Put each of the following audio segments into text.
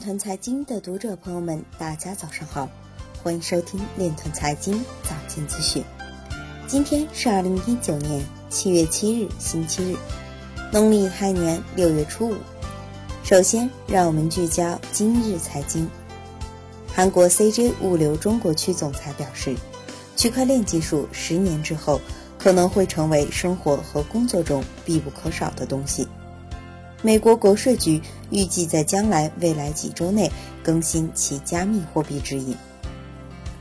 团财经的读者朋友们，大家早上好，欢迎收听链团财经早间资讯。今天是二零一九年七月七日，星期日，农历亥年六月初五。首先，让我们聚焦今日财经。韩国 CJ 物流中国区总裁表示，区块链技术十年之后可能会成为生活和工作中必不可少的东西。美国国税局预计在将来未来几周内更新其加密货币指引。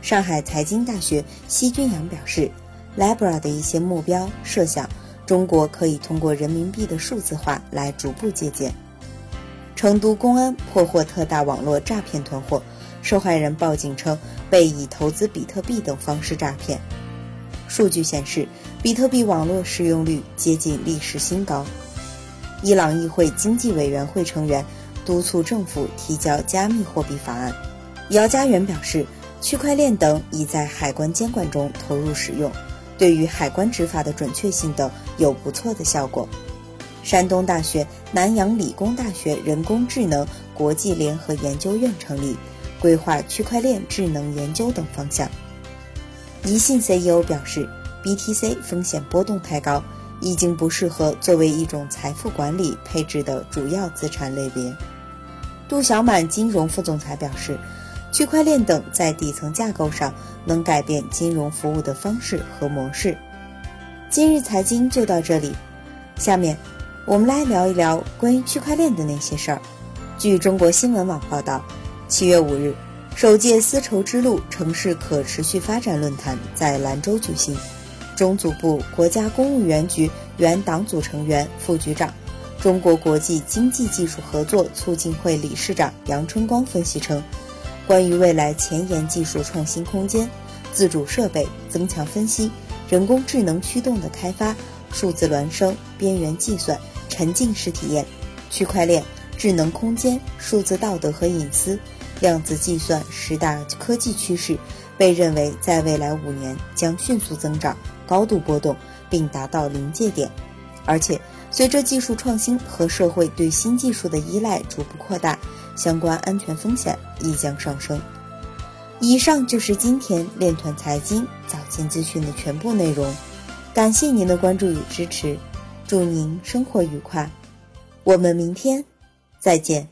上海财经大学奚君阳表示，Libra 的一些目标设想，中国可以通过人民币的数字化来逐步借鉴。成都公安破获特大网络诈骗团伙，受害人报警称被以投资比特币等方式诈骗。数据显示，比特币网络使用率接近历史新高。伊朗议会经济委员会成员督促政府提交加密货币法案。姚家园表示，区块链等已在海关监管中投入使用，对于海关执法的准确性等有不错的效果。山东大学、南阳理工大学人工智能国际联合研究院成立，规划区块链智能研究等方向。宜信 CEO 表示，BTC 风险波动太高。已经不适合作为一种财富管理配置的主要资产类别。杜小满金融副总裁表示，区块链等在底层架构上能改变金融服务的方式和模式。今日财经就到这里，下面我们来聊一聊关于区块链的那些事儿。据中国新闻网报道，七月五日，首届丝绸之路城市可持续发展论坛在兰州举行。中组部国家公务员局原党组成员、副局长、中国国际经济技术合作促进会理事长杨春光分析称，关于未来前沿技术创新空间、自主设备、增强分析、人工智能驱动的开发、数字孪生、边缘计算、沉浸式体验、区块链、智能空间、数字道德和隐私、量子计算十大科技趋势，被认为在未来五年将迅速增长。高度波动，并达到临界点，而且随着技术创新和社会对新技术的依赖逐步扩大，相关安全风险亦将上升。以上就是今天链团财经早间资讯的全部内容，感谢您的关注与支持，祝您生活愉快，我们明天再见。